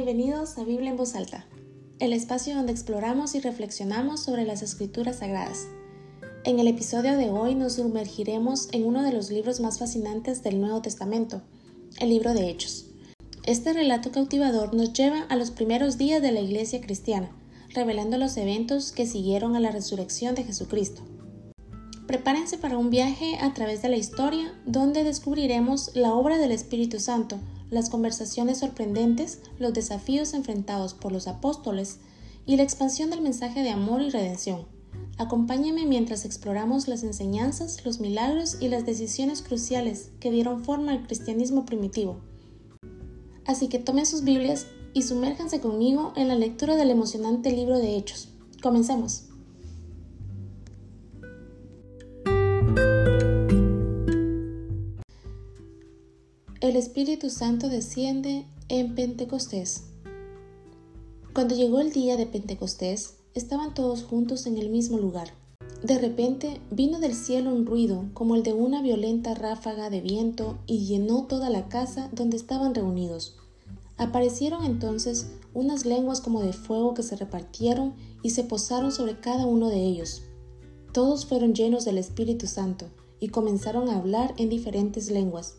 Bienvenidos a Biblia en voz alta, el espacio donde exploramos y reflexionamos sobre las escrituras sagradas. En el episodio de hoy nos sumergiremos en uno de los libros más fascinantes del Nuevo Testamento, el libro de Hechos. Este relato cautivador nos lleva a los primeros días de la iglesia cristiana, revelando los eventos que siguieron a la resurrección de Jesucristo. Prepárense para un viaje a través de la historia donde descubriremos la obra del Espíritu Santo, las conversaciones sorprendentes, los desafíos enfrentados por los apóstoles y la expansión del mensaje de amor y redención. Acompáñenme mientras exploramos las enseñanzas, los milagros y las decisiones cruciales que dieron forma al cristianismo primitivo. Así que tomen sus Biblias y sumérjanse conmigo en la lectura del emocionante libro de Hechos. Comencemos. El Espíritu Santo desciende en Pentecostés. Cuando llegó el día de Pentecostés, estaban todos juntos en el mismo lugar. De repente vino del cielo un ruido como el de una violenta ráfaga de viento y llenó toda la casa donde estaban reunidos. Aparecieron entonces unas lenguas como de fuego que se repartieron y se posaron sobre cada uno de ellos. Todos fueron llenos del Espíritu Santo y comenzaron a hablar en diferentes lenguas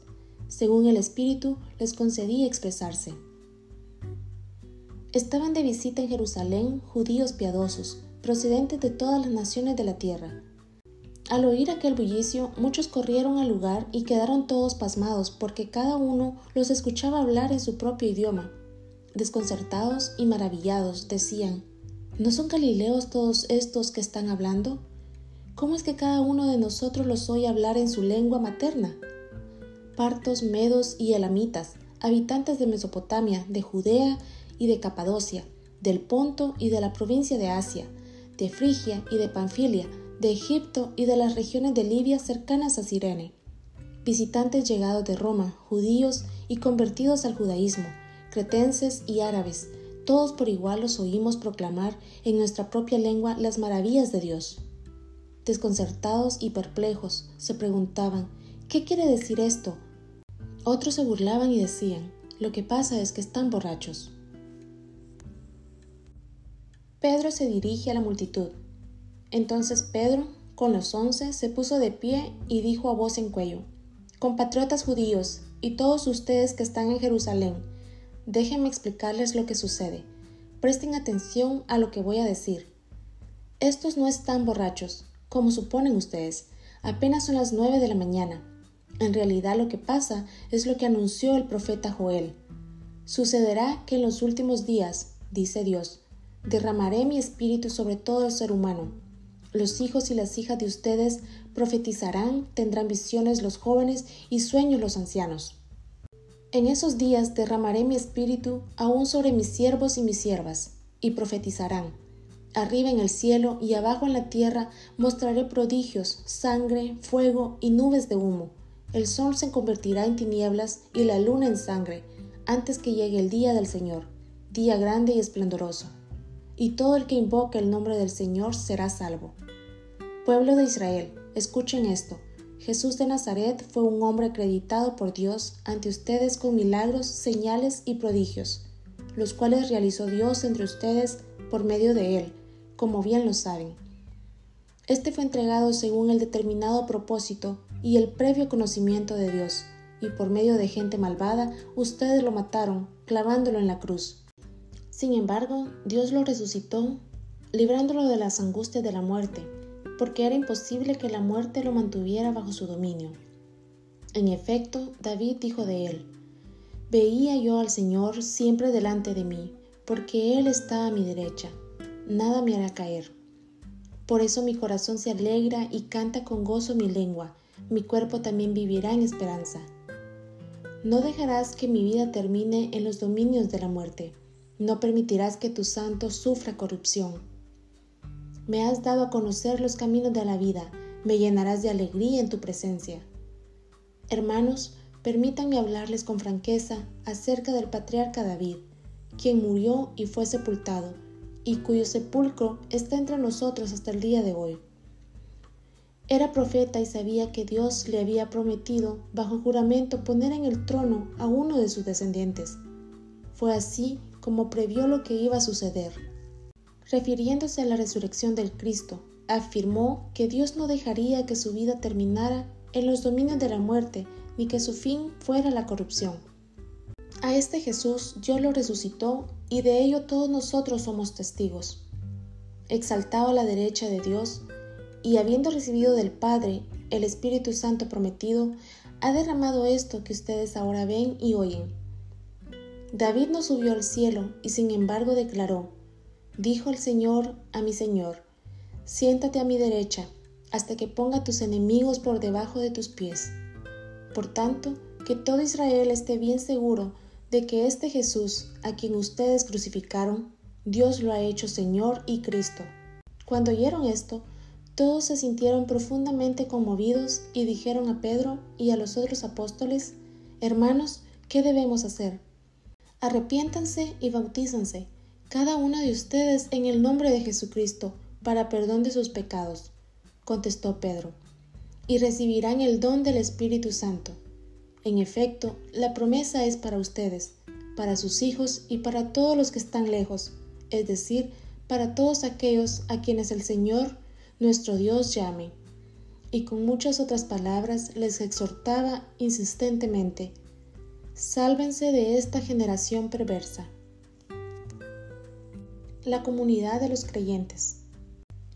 según el Espíritu les concedía expresarse. Estaban de visita en Jerusalén judíos piadosos, procedentes de todas las naciones de la tierra. Al oír aquel bullicio, muchos corrieron al lugar y quedaron todos pasmados porque cada uno los escuchaba hablar en su propio idioma. Desconcertados y maravillados, decían, ¿No son galileos todos estos que están hablando? ¿Cómo es que cada uno de nosotros los oye hablar en su lengua materna? Partos, medos y elamitas, habitantes de Mesopotamia, de Judea y de Capadocia, del Ponto y de la provincia de Asia, de Frigia y de Panfilia, de Egipto y de las regiones de Libia cercanas a Sirene, visitantes llegados de Roma, judíos y convertidos al judaísmo, cretenses y árabes, todos por igual los oímos proclamar en nuestra propia lengua las maravillas de Dios. Desconcertados y perplejos, se preguntaban, ¿qué quiere decir esto? Otros se burlaban y decían, lo que pasa es que están borrachos. Pedro se dirige a la multitud. Entonces Pedro, con los once, se puso de pie y dijo a voz en cuello, Compatriotas judíos y todos ustedes que están en Jerusalén, déjenme explicarles lo que sucede. Presten atención a lo que voy a decir. Estos no están borrachos, como suponen ustedes. Apenas son las nueve de la mañana. En realidad lo que pasa es lo que anunció el profeta Joel. Sucederá que en los últimos días, dice Dios, derramaré mi espíritu sobre todo el ser humano. Los hijos y las hijas de ustedes profetizarán, tendrán visiones los jóvenes y sueños los ancianos. En esos días derramaré mi espíritu aún sobre mis siervos y mis siervas, y profetizarán. Arriba en el cielo y abajo en la tierra mostraré prodigios, sangre, fuego y nubes de humo. El sol se convertirá en tinieblas y la luna en sangre antes que llegue el día del Señor, día grande y esplendoroso. Y todo el que invoque el nombre del Señor será salvo. Pueblo de Israel, escuchen esto. Jesús de Nazaret fue un hombre acreditado por Dios ante ustedes con milagros, señales y prodigios, los cuales realizó Dios entre ustedes por medio de él, como bien lo saben. Este fue entregado según el determinado propósito y el previo conocimiento de Dios, y por medio de gente malvada ustedes lo mataron, clavándolo en la cruz. Sin embargo, Dios lo resucitó, librándolo de las angustias de la muerte, porque era imposible que la muerte lo mantuviera bajo su dominio. En efecto, David dijo de él, Veía yo al Señor siempre delante de mí, porque Él está a mi derecha, nada me hará caer. Por eso mi corazón se alegra y canta con gozo mi lengua, mi cuerpo también vivirá en esperanza. No dejarás que mi vida termine en los dominios de la muerte, no permitirás que tu santo sufra corrupción. Me has dado a conocer los caminos de la vida, me llenarás de alegría en tu presencia. Hermanos, permítanme hablarles con franqueza acerca del patriarca David, quien murió y fue sepultado, y cuyo sepulcro está entre nosotros hasta el día de hoy. Era profeta y sabía que Dios le había prometido, bajo juramento, poner en el trono a uno de sus descendientes. Fue así como previó lo que iba a suceder. Refiriéndose a la resurrección del Cristo, afirmó que Dios no dejaría que su vida terminara en los dominios de la muerte, ni que su fin fuera la corrupción. A este Jesús Dios lo resucitó y de ello todos nosotros somos testigos. Exaltado a la derecha de Dios, y habiendo recibido del Padre el Espíritu Santo prometido, ha derramado esto que ustedes ahora ven y oyen. David no subió al cielo y sin embargo declaró, dijo el Señor a mi Señor, siéntate a mi derecha hasta que ponga tus enemigos por debajo de tus pies. Por tanto, que todo Israel esté bien seguro de que este Jesús, a quien ustedes crucificaron, Dios lo ha hecho Señor y Cristo. Cuando oyeron esto, todos se sintieron profundamente conmovidos y dijeron a Pedro y a los otros apóstoles, Hermanos, ¿qué debemos hacer? Arrepiéntanse y bautízanse, cada uno de ustedes en el nombre de Jesucristo, para perdón de sus pecados, contestó Pedro, y recibirán el don del Espíritu Santo. En efecto, la promesa es para ustedes, para sus hijos y para todos los que están lejos, es decir, para todos aquellos a quienes el Señor nuestro Dios llame. Y con muchas otras palabras les exhortaba insistentemente, sálvense de esta generación perversa. La comunidad de los creyentes.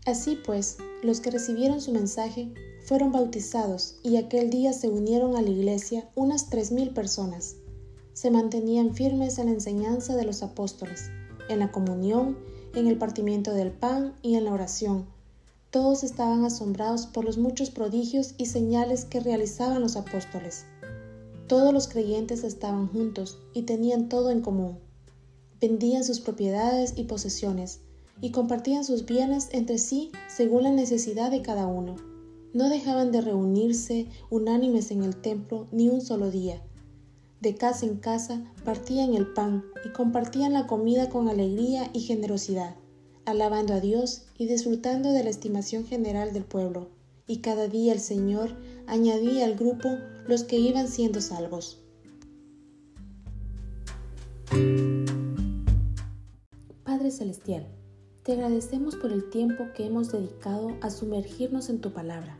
Así pues, los que recibieron su mensaje fueron bautizados y aquel día se unieron a la iglesia unas tres mil personas. Se mantenían firmes en la enseñanza de los apóstoles, en la comunión, en el partimiento del pan y en la oración todos estaban asombrados por los muchos prodigios y señales que realizaban los apóstoles. Todos los creyentes estaban juntos y tenían todo en común. Vendían sus propiedades y posesiones y compartían sus bienes entre sí según la necesidad de cada uno. No dejaban de reunirse unánimes en el templo ni un solo día. De casa en casa partían el pan y compartían la comida con alegría y generosidad alabando a Dios y disfrutando de la estimación general del pueblo, y cada día el Señor añadía al grupo los que iban siendo salvos. Padre Celestial, te agradecemos por el tiempo que hemos dedicado a sumergirnos en tu palabra.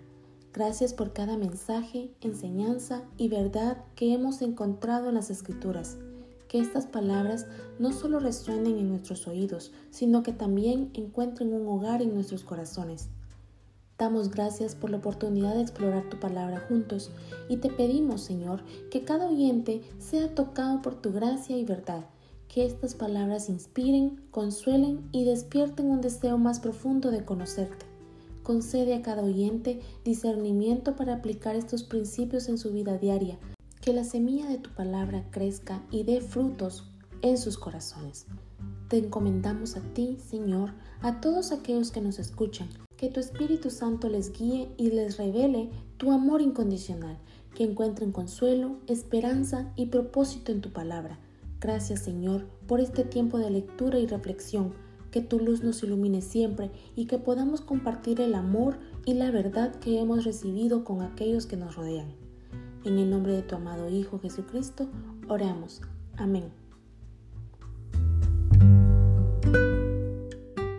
Gracias por cada mensaje, enseñanza y verdad que hemos encontrado en las Escrituras que estas palabras no solo resuenen en nuestros oídos, sino que también encuentren un hogar en nuestros corazones. Damos gracias por la oportunidad de explorar tu palabra juntos y te pedimos, Señor, que cada oyente sea tocado por tu gracia y verdad, que estas palabras inspiren, consuelen y despierten un deseo más profundo de conocerte. Concede a cada oyente discernimiento para aplicar estos principios en su vida diaria que la semilla de tu palabra crezca y dé frutos en sus corazones. Te encomendamos a ti, Señor, a todos aquellos que nos escuchan, que tu Espíritu Santo les guíe y les revele tu amor incondicional, que encuentren consuelo, esperanza y propósito en tu palabra. Gracias, Señor, por este tiempo de lectura y reflexión, que tu luz nos ilumine siempre y que podamos compartir el amor y la verdad que hemos recibido con aquellos que nos rodean. En el nombre de tu amado Hijo Jesucristo, oramos. Amén.